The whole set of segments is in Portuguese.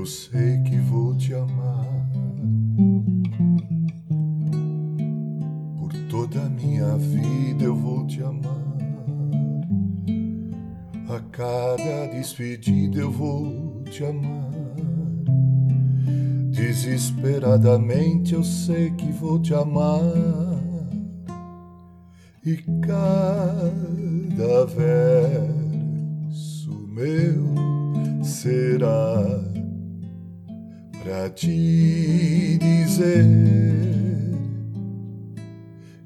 eu sei que vou te amar por toda a minha vida. Eu vou te amar a cada despedida. Eu vou te amar desesperadamente. Eu sei que vou te amar e cada verso meu será pra te dizer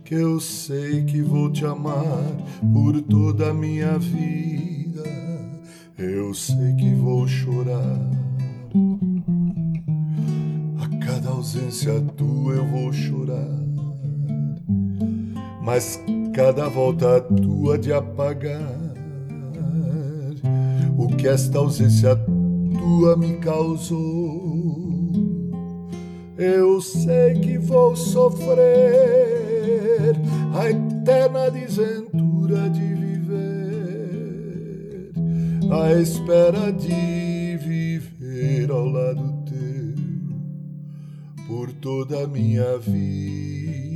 que eu sei que vou te amar por toda a minha vida. Eu sei que vou chorar. A cada ausência tua eu vou chorar. Mas cada volta tua de apagar o que esta ausência tua me causou. Eu sei que vou sofrer a eterna desventura de viver, a espera de viver ao lado teu por toda a minha vida.